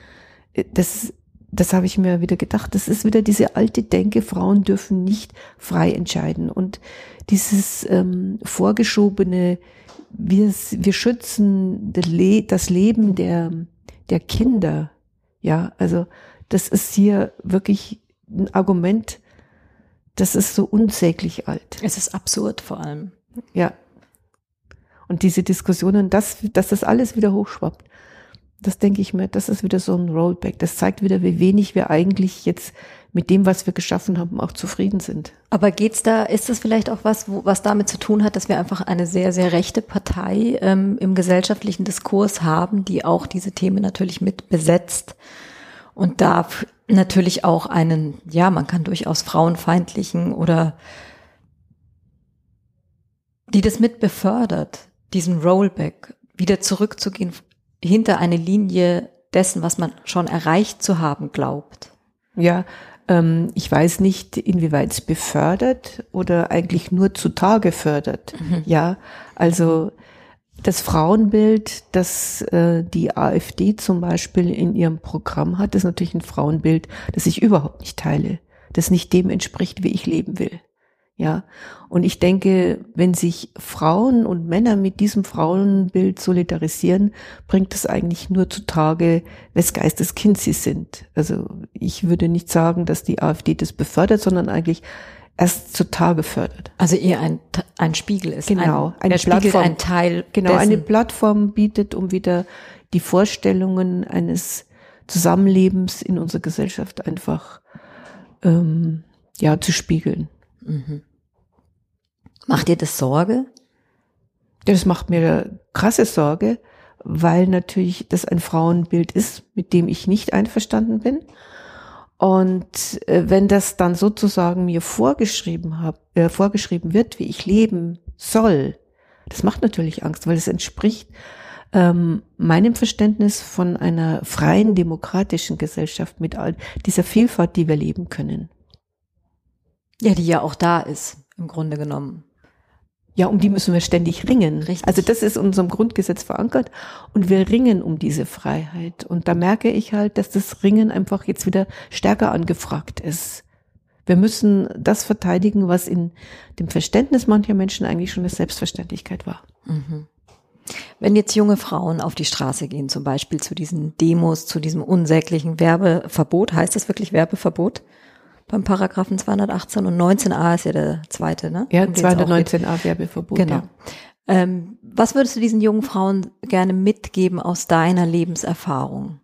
S2: äh, das das habe ich mir wieder gedacht, das ist wieder diese alte Denke, Frauen dürfen nicht frei entscheiden. Und dieses ähm, vorgeschobene, wir, wir schützen das Leben der, der Kinder. Ja, also das ist hier wirklich ein Argument, das ist so unsäglich alt.
S1: Es ist absurd vor allem.
S2: Ja. Und diese Diskussionen, dass, dass das alles wieder hochschwappt. Das denke ich mir, das ist wieder so ein Rollback. Das zeigt wieder, wie wenig wir eigentlich jetzt mit dem, was wir geschaffen haben, auch zufrieden sind.
S1: Aber geht's da, ist das vielleicht auch was, wo, was damit zu tun hat, dass wir einfach eine sehr, sehr rechte Partei ähm, im gesellschaftlichen Diskurs haben, die auch diese Themen natürlich mit besetzt und da natürlich auch einen, ja, man kann durchaus frauenfeindlichen oder die das mit befördert, diesen Rollback, wieder zurückzugehen hinter eine Linie dessen, was man schon erreicht zu haben glaubt.
S2: Ja, ähm, ich weiß nicht, inwieweit es befördert oder eigentlich nur zutage fördert. Mhm. Ja, also das Frauenbild, das äh, die AfD zum Beispiel in ihrem Programm hat, ist natürlich ein Frauenbild, das ich überhaupt nicht teile, das nicht dem entspricht, wie ich leben will. Ja, und ich denke, wenn sich Frauen und Männer mit diesem Frauenbild solidarisieren, bringt es eigentlich nur zutage, wes Geisteskind sie sind. Also ich würde nicht sagen, dass die AfD das befördert, sondern eigentlich erst zutage fördert.
S1: Also eher ein, ein Spiegel ist.
S2: Genau,
S1: ein, eine Plattform, ein Teil.
S2: Genau, dessen. eine Plattform bietet, um wieder die Vorstellungen eines Zusammenlebens in unserer Gesellschaft einfach ähm, ja zu spiegeln. Mhm.
S1: Macht dir das Sorge?
S2: Das macht mir krasse Sorge, weil natürlich das ein Frauenbild ist, mit dem ich nicht einverstanden bin. Und äh, wenn das dann sozusagen mir vorgeschrieben hab, äh, vorgeschrieben wird, wie ich leben soll, das macht natürlich Angst, weil es entspricht ähm, meinem Verständnis von einer freien demokratischen Gesellschaft mit all dieser Vielfalt, die wir leben können.
S1: Ja, die ja auch da ist, im Grunde genommen.
S2: Ja, um die müssen wir ständig ringen. Richtig. Also das ist in unserem Grundgesetz verankert und wir ringen um diese Freiheit. Und da merke ich halt, dass das Ringen einfach jetzt wieder stärker angefragt ist. Wir müssen das verteidigen, was in dem Verständnis mancher Menschen eigentlich schon eine Selbstverständlichkeit war. Mhm.
S1: Wenn jetzt junge Frauen auf die Straße gehen, zum Beispiel zu diesen Demos, zu diesem unsäglichen Werbeverbot, heißt das wirklich Werbeverbot? Beim Paragraphen 218 und 19a ist ja der zweite, ne?
S2: Ja, um 219a Werbeverbot.
S1: Genau. Ja. Ähm, was würdest du diesen jungen Frauen gerne mitgeben aus deiner Lebenserfahrung?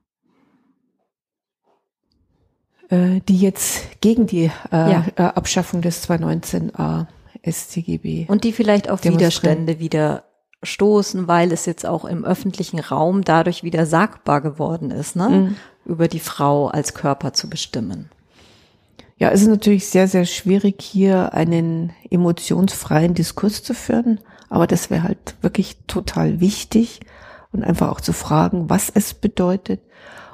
S2: Äh, die jetzt gegen die äh, ja. Äh, Abschaffung des 219a StGB.
S1: Und die vielleicht auf Widerstände wieder stoßen, weil es jetzt auch im öffentlichen Raum dadurch wieder sagbar geworden ist, ne? Mhm. über die Frau als Körper zu bestimmen.
S2: Ja, es ist natürlich sehr, sehr schwierig, hier einen emotionsfreien Diskurs zu führen. Aber das wäre halt wirklich total wichtig und einfach auch zu fragen, was es bedeutet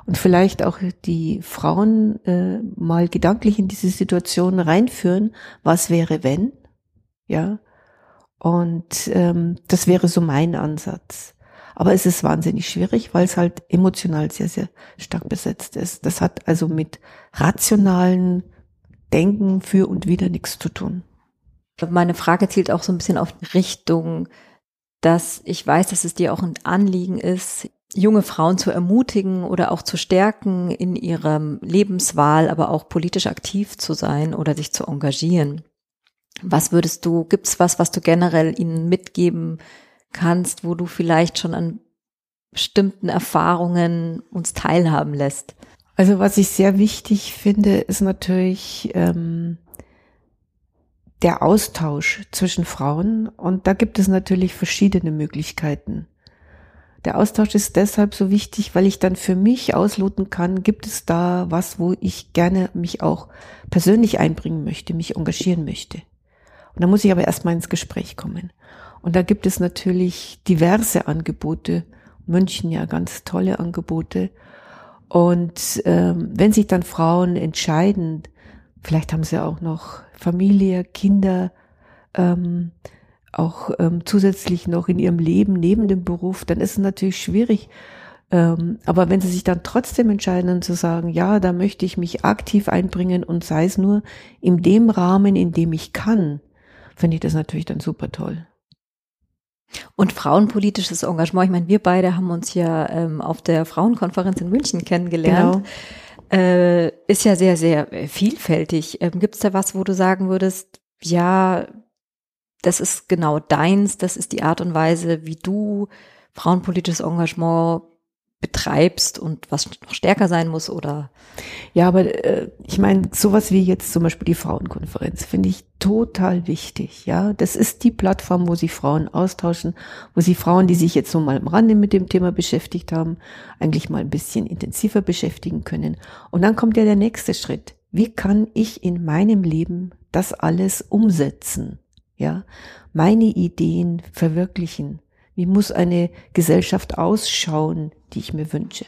S2: und vielleicht auch die Frauen äh, mal gedanklich in diese Situation reinführen, was wäre wenn, ja. Und ähm, das wäre so mein Ansatz. Aber es ist wahnsinnig schwierig, weil es halt emotional sehr, sehr stark besetzt ist. Das hat also mit rationalen Denken für und wieder nichts zu tun.
S1: Meine Frage zielt auch so ein bisschen auf Richtung, dass ich weiß, dass es dir auch ein Anliegen ist, junge Frauen zu ermutigen oder auch zu stärken in ihrem Lebenswahl, aber auch politisch aktiv zu sein oder sich zu engagieren. Was würdest du, gibt's was, was du generell ihnen mitgeben kannst, wo du vielleicht schon an bestimmten Erfahrungen uns teilhaben lässt?
S2: Also was ich sehr wichtig finde, ist natürlich ähm, der Austausch zwischen Frauen. Und da gibt es natürlich verschiedene Möglichkeiten. Der Austausch ist deshalb so wichtig, weil ich dann für mich ausloten kann, gibt es da was, wo ich gerne mich auch persönlich einbringen möchte, mich engagieren möchte. Und da muss ich aber erstmal ins Gespräch kommen. Und da gibt es natürlich diverse Angebote. München ja ganz tolle Angebote. Und ähm, wenn sich dann Frauen entscheiden, vielleicht haben sie auch noch Familie, Kinder, ähm, auch ähm, zusätzlich noch in ihrem Leben neben dem Beruf, dann ist es natürlich schwierig. Ähm, aber wenn sie sich dann trotzdem entscheiden zu sagen, ja, da möchte ich mich aktiv einbringen und sei es nur in dem Rahmen, in dem ich kann, finde ich das natürlich dann super toll.
S1: Und frauenpolitisches Engagement, ich meine, wir beide haben uns ja ähm, auf der Frauenkonferenz in München kennengelernt. Genau. Äh, ist ja sehr, sehr äh, vielfältig. Ähm, Gibt es da was, wo du sagen würdest, ja, das ist genau deins, das ist die Art und Weise, wie du frauenpolitisches Engagement betreibst und was noch stärker sein muss oder?
S2: Ja, aber äh, ich meine, sowas wie jetzt zum Beispiel die Frauenkonferenz finde ich total wichtig. Ja, das ist die Plattform, wo sich Frauen austauschen, wo sie Frauen, die sich jetzt so mal am Rande mit dem Thema beschäftigt haben, eigentlich mal ein bisschen intensiver beschäftigen können. Und dann kommt ja der nächste Schritt. Wie kann ich in meinem Leben das alles umsetzen? Ja, meine Ideen verwirklichen. Wie muss eine Gesellschaft ausschauen, die ich mir wünsche?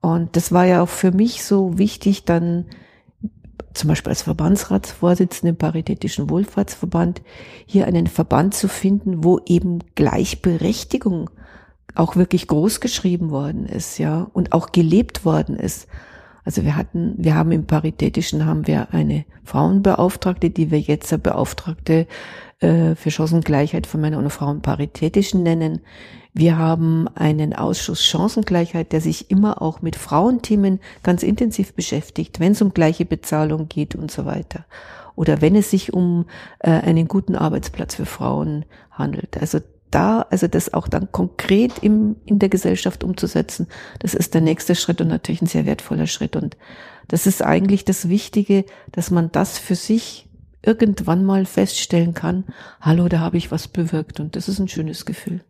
S2: Und das war ja auch für mich so wichtig, dann zum Beispiel als Verbandsratsvorsitzende im Paritätischen Wohlfahrtsverband hier einen Verband zu finden, wo eben Gleichberechtigung auch wirklich groß geschrieben worden ist, ja, und auch gelebt worden ist. Also wir hatten, wir haben im Paritätischen haben wir eine Frauenbeauftragte, die wir jetzt eine Beauftragte äh, für Chancengleichheit von Männern und Frauen Paritätischen nennen. Wir haben einen Ausschuss Chancengleichheit, der sich immer auch mit Frauenthemen ganz intensiv beschäftigt, wenn es um gleiche Bezahlung geht und so weiter. Oder wenn es sich um äh, einen guten Arbeitsplatz für Frauen handelt. Also da, also das auch dann konkret im, in der Gesellschaft umzusetzen, das ist der nächste Schritt und natürlich ein sehr wertvoller Schritt. Und das ist eigentlich das Wichtige, dass man das für sich irgendwann mal feststellen kann, hallo, da habe ich was bewirkt und das ist ein schönes Gefühl.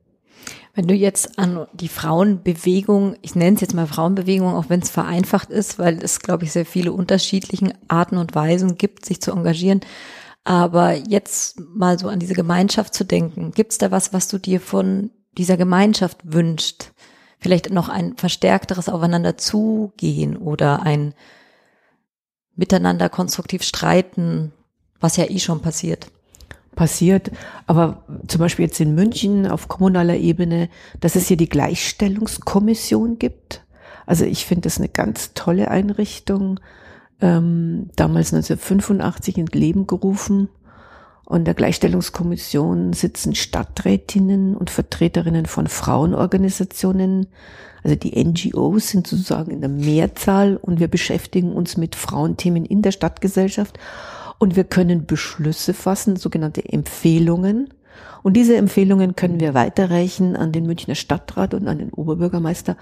S1: Wenn du jetzt an die Frauenbewegung, ich nenne es jetzt mal Frauenbewegung, auch wenn es vereinfacht ist, weil es, glaube ich, sehr viele unterschiedlichen Arten und Weisen gibt, sich zu engagieren, aber jetzt mal so an diese Gemeinschaft zu denken, gibt es da was, was du dir von dieser Gemeinschaft wünscht? Vielleicht noch ein verstärkteres Aufeinander zugehen oder ein Miteinander konstruktiv streiten, was ja eh schon passiert
S2: passiert. Aber zum Beispiel jetzt in München auf kommunaler Ebene, dass es hier die Gleichstellungskommission gibt. Also ich finde das eine ganz tolle Einrichtung ähm, damals 1985 ins Leben gerufen. Und der Gleichstellungskommission sitzen Stadträtinnen und Vertreterinnen von Frauenorganisationen. Also die NGOs sind sozusagen in der Mehrzahl und wir beschäftigen uns mit Frauenthemen in der Stadtgesellschaft. Und wir können Beschlüsse fassen, sogenannte Empfehlungen. Und diese Empfehlungen können wir weiterreichen an den Münchner Stadtrat und an den Oberbürgermeister.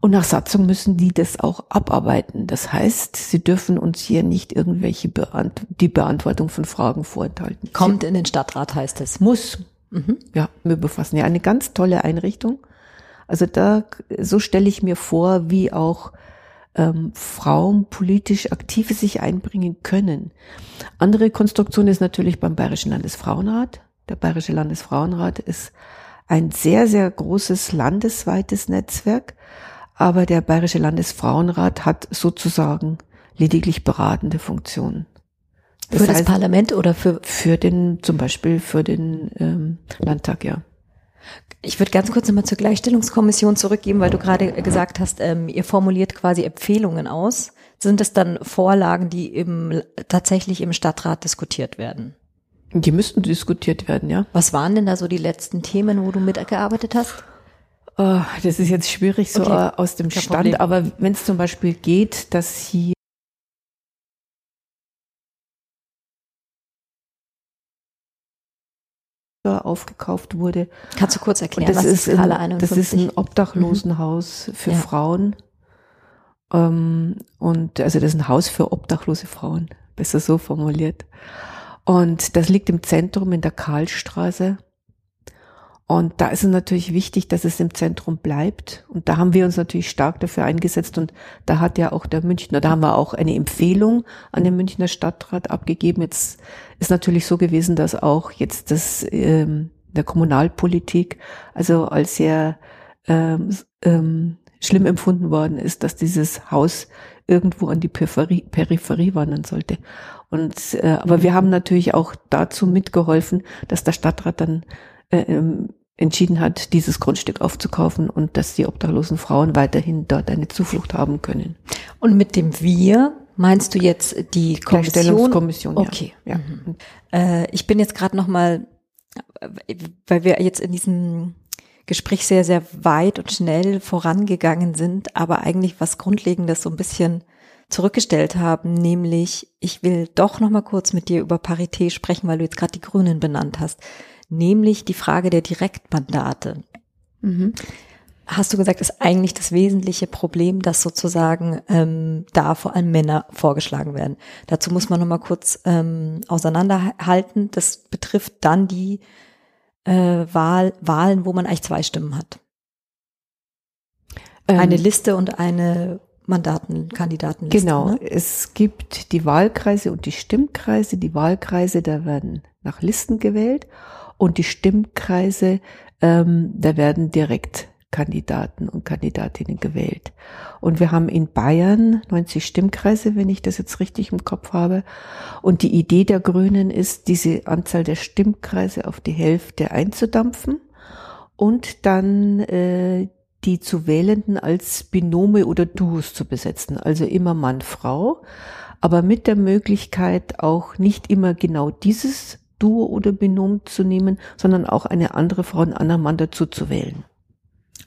S2: Und nach Satzung müssen die das auch abarbeiten. Das heißt, sie dürfen uns hier nicht irgendwelche Beant die Beantwortung von Fragen vorenthalten.
S1: Kommt in den Stadtrat, heißt es.
S2: Muss. Mhm. Ja, wir befassen ja eine ganz tolle Einrichtung. Also da, so stelle ich mir vor, wie auch ähm, Frauen politisch aktive sich einbringen können. Andere Konstruktion ist natürlich beim Bayerischen Landesfrauenrat. Der Bayerische Landesfrauenrat ist ein sehr, sehr großes landesweites Netzwerk aber der Bayerische Landesfrauenrat hat sozusagen lediglich beratende Funktionen.
S1: Das für heißt, das Parlament oder für?
S2: Für den, zum Beispiel für den ähm, Landtag, ja.
S1: Ich würde ganz kurz nochmal zur Gleichstellungskommission zurückgeben, weil du gerade gesagt hast, ähm, ihr formuliert quasi Empfehlungen aus. Sind es dann Vorlagen, die im, tatsächlich im Stadtrat diskutiert werden?
S2: Die müssten diskutiert werden, ja.
S1: Was waren denn da so die letzten Themen, wo du mitgearbeitet hast?
S2: Oh, das ist jetzt schwierig so okay. aus dem Stand, aber wenn es zum Beispiel geht, dass hier aufgekauft wurde.
S1: Kannst du kurz erklären,
S2: das was ist Skala 51? Das ist ein Obdachlosenhaus mhm. für ja. Frauen. Ähm, und also das ist ein Haus für obdachlose Frauen, besser so formuliert. Und das liegt im Zentrum in der Karlstraße. Und da ist es natürlich wichtig, dass es im Zentrum bleibt. Und da haben wir uns natürlich stark dafür eingesetzt. Und da hat ja auch der Münchner, da haben wir auch eine Empfehlung an den Münchner Stadtrat abgegeben. Jetzt ist natürlich so gewesen, dass auch jetzt das ähm, der Kommunalpolitik also als sehr ähm, ähm, schlimm empfunden worden ist, dass dieses Haus irgendwo an die Peripherie, Peripherie wandern sollte. Und äh, aber wir haben natürlich auch dazu mitgeholfen, dass der Stadtrat dann äh, ähm, entschieden hat, dieses Grundstück aufzukaufen und dass die obdachlosen Frauen weiterhin dort eine Zuflucht haben können.
S1: Und mit dem Wir meinst du jetzt die
S2: Kommission?
S1: Okay. Ja. Mhm. Äh, ich bin jetzt gerade noch mal, weil wir jetzt in diesem Gespräch sehr, sehr weit und schnell vorangegangen sind, aber eigentlich was Grundlegendes so ein bisschen zurückgestellt haben, nämlich ich will doch noch mal kurz mit dir über Parität sprechen, weil du jetzt gerade die Grünen benannt hast nämlich die Frage der Direktmandate. Mhm. hast du gesagt, ist eigentlich das wesentliche Problem, dass sozusagen ähm, da vor allem Männer vorgeschlagen werden. Dazu muss man nochmal kurz ähm, auseinanderhalten. Das betrifft dann die äh, Wahl, Wahlen, wo man eigentlich zwei Stimmen hat. eine
S2: Ähm,
S1: Liste und eine Mandatenkandidatenliste.
S2: Genau,
S1: Ne?
S2: es gibt die Wahlkreise und die Stimmkreise. Die Wahlkreise, da werden nach Listen gewählt und die Stimmkreise, ähm, da werden direkt Kandidaten und Kandidatinnen gewählt. Und wir haben in Bayern 90 Stimmkreise, wenn ich das jetzt richtig im Kopf habe. Und die Idee der Grünen ist, diese Anzahl der Stimmkreise auf die Hälfte einzudampfen und dann äh, die zu Wählenden als Binome oder Duos zu besetzen, also immer Mann, Frau, aber mit der Möglichkeit auch nicht immer genau dieses Duo oder Binom zu nehmen, sondern auch eine andere Frau, einen anderen Mann dazu zu wählen.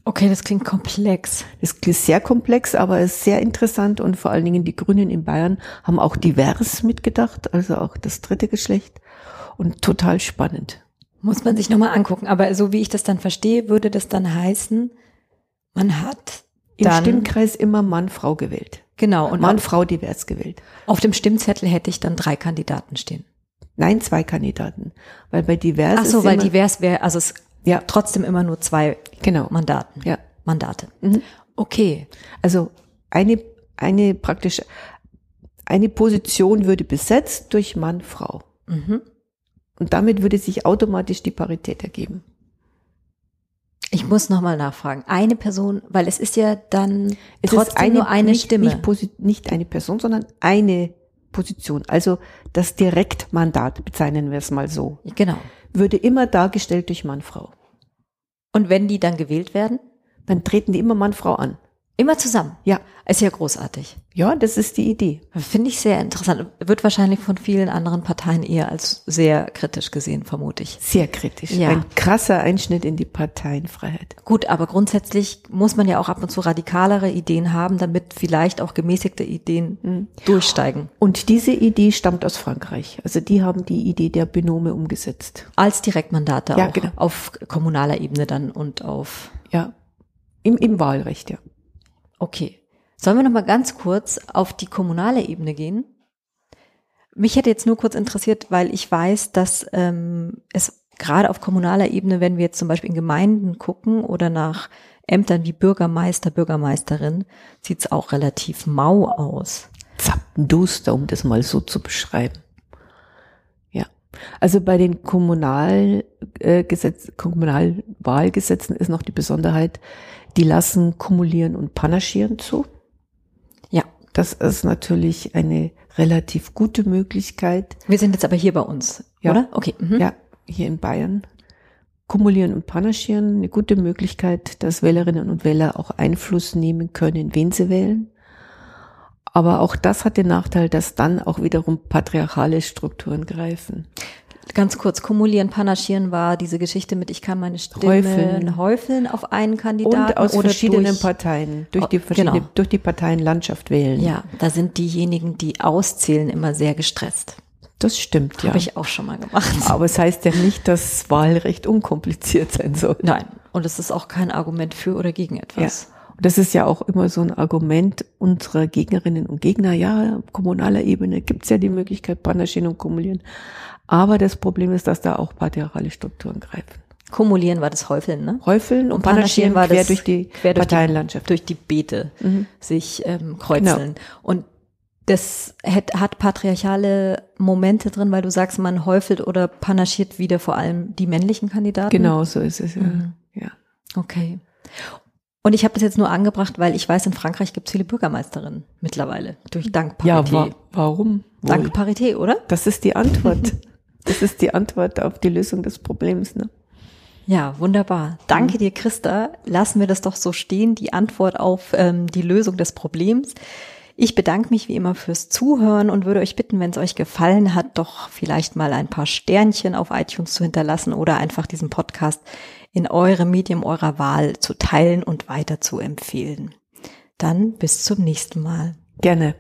S1: Okay, das klingt komplex.
S2: Das ist sehr komplex, aber ist sehr interessant und vor allen Dingen die Grünen in Bayern haben auch divers mitgedacht, also auch das dritte Geschlecht und total spannend.
S1: Muss man sich nochmal angucken. Aber so wie ich das dann verstehe, würde das dann heißen, man hat
S2: Im Stimmkreis immer Mann, Frau gewählt.
S1: genau, und
S2: Mann,
S1: auf,
S2: Frau divers gewählt.
S1: auf dem Stimmzettel hätte ich dann drei Kandidaten stehen.
S2: Nein, zwei Kandidaten. Weil bei divers
S1: Ach so, weil
S2: immer,
S1: divers wäre, also es
S2: Ja.
S1: trotzdem immer nur zwei
S2: genau.
S1: Mandaten.
S2: Ja.
S1: Mandate.
S2: Mhm.
S1: Okay.
S2: Also eine, eine praktisch, eine Position würde besetzt durch Mann, Frau.
S1: Mhm.
S2: Und damit würde sich automatisch die Parität ergeben.
S1: Ich muss nochmal nachfragen. Eine Person, weil es ist ja dann
S2: Es
S1: trotzdem
S2: ist
S1: nur eine
S2: nicht,
S1: Stimme.
S2: Nicht, nicht eine Person, sondern eine Position. Also das Direktmandat, bezeichnen wir es mal so,
S1: genau.
S2: würde immer dargestellt durch Mann, Frau.
S1: Und wenn die dann gewählt werden?
S2: Dann treten die immer Mann, Frau an.
S1: Immer zusammen.
S2: Ja.
S1: Ist ja großartig.
S2: Ja, das ist die Idee.
S1: Finde ich sehr interessant. Wird wahrscheinlich von vielen anderen Parteien eher als sehr kritisch gesehen, vermute ich.
S2: Sehr kritisch.
S1: Ja.
S2: Ein krasser Einschnitt in die Parteienfreiheit.
S1: Gut, aber grundsätzlich muss man ja auch ab und zu radikalere Ideen haben, damit vielleicht auch gemäßigte Ideen
S2: Mhm.
S1: durchsteigen.
S2: Und diese Idee stammt aus Frankreich. Also die haben die Idee der Binome umgesetzt.
S1: Als Direktmandate
S2: Ja,
S1: auch.
S2: genau.
S1: Auf kommunaler Ebene dann und auf.
S2: Ja. Im, im Wahlrecht, ja.
S1: Okay. Sollen wir noch mal ganz kurz auf die kommunale Ebene gehen? Mich hätte jetzt nur kurz interessiert, weil ich weiß, dass ähm, es gerade auf kommunaler Ebene, wenn wir jetzt zum Beispiel in Gemeinden gucken oder nach Ämtern wie Bürgermeister, Bürgermeisterin, sieht's auch relativ mau aus.
S2: Zappenduster, um das mal so zu beschreiben. Ja. Also bei den Kommunal, äh, Gesetz, Kommunalwahlgesetzen ist noch die Besonderheit, die lassen kumulieren und panaschieren zu.
S1: Ja,
S2: Das ist natürlich eine relativ gute Möglichkeit.
S1: wir sind jetzt aber hier bei uns,
S2: Ja.
S1: oder? Okay. Mhm.
S2: Ja, hier in Bayern. Kumulieren und panaschieren, eine gute Möglichkeit, dass Wählerinnen und Wähler auch Einfluss nehmen können, wen sie wählen. Aber auch das hat den Nachteil, dass dann auch wiederum patriarchale Strukturen greifen.
S1: Ganz kurz, kumulieren, panaschieren war diese Geschichte mit, ich kann meine Stimme
S2: Häufeln.
S1: häufeln auf einen Kandidaten
S2: Und aus
S1: oder
S2: verschiedenen
S1: durch,
S2: Parteien, durch
S1: Oh,
S2: die verschiedene,
S1: genau.
S2: durch die Parteienlandschaft wählen.
S1: Ja, da sind diejenigen, die auszählen, immer sehr gestresst.
S2: Das stimmt, ja.
S1: Habe ich auch schon mal gemacht.
S2: Aber es heißt ja nicht, dass Wahlrecht unkompliziert sein soll.
S1: Nein, und es ist auch kein Argument für oder gegen etwas.
S2: Und das ist ja auch immer so ein Argument unserer Gegnerinnen und Gegner. Ja, auf kommunaler Ebene gibt's ja die Möglichkeit, Panaschieren und Kumulieren. Aber das Problem ist, dass da auch patriarchale Strukturen greifen.
S1: Kumulieren war das Häufeln, ne?
S2: Häufeln und,
S1: Und
S2: Panaschieren
S1: Panaschieren war
S2: quer
S1: das
S2: durch die
S1: quer durch die-
S2: Parteienlandschaft.
S1: Durch die Beete sich ähm, kreuzeln.
S2: Genau.
S1: Und das hat, hat patriarchale Momente drin, weil du sagst, man häufelt oder panaschiert wieder vor allem die männlichen Kandidaten.
S2: genau so ist es, ja.
S1: Mhm.
S2: ja.
S1: Okay. Und ich habe das jetzt nur angebracht, weil ich weiß, in Frankreich gibt es viele Bürgermeisterinnen mittlerweile. Durch Dank
S2: Ja, wa warum? wohl?
S1: Dank Parité, oder?
S2: Das ist die Antwort. das ist die Antwort auf die Lösung des Problems. Ne?
S1: Ja, wunderbar. Danke dir, Christa. Lassen wir das doch so stehen, die Antwort auf ähm, die Lösung des Problems. Ich bedanke mich wie immer fürs Zuhören und würde euch bitten, wenn es euch gefallen hat, doch vielleicht mal ein paar Sternchen auf iTunes zu hinterlassen oder einfach diesen Podcast in eurem Medium eurer Wahl zu teilen und weiter zu empfehlen. Dann bis zum nächsten Mal.
S2: Gerne.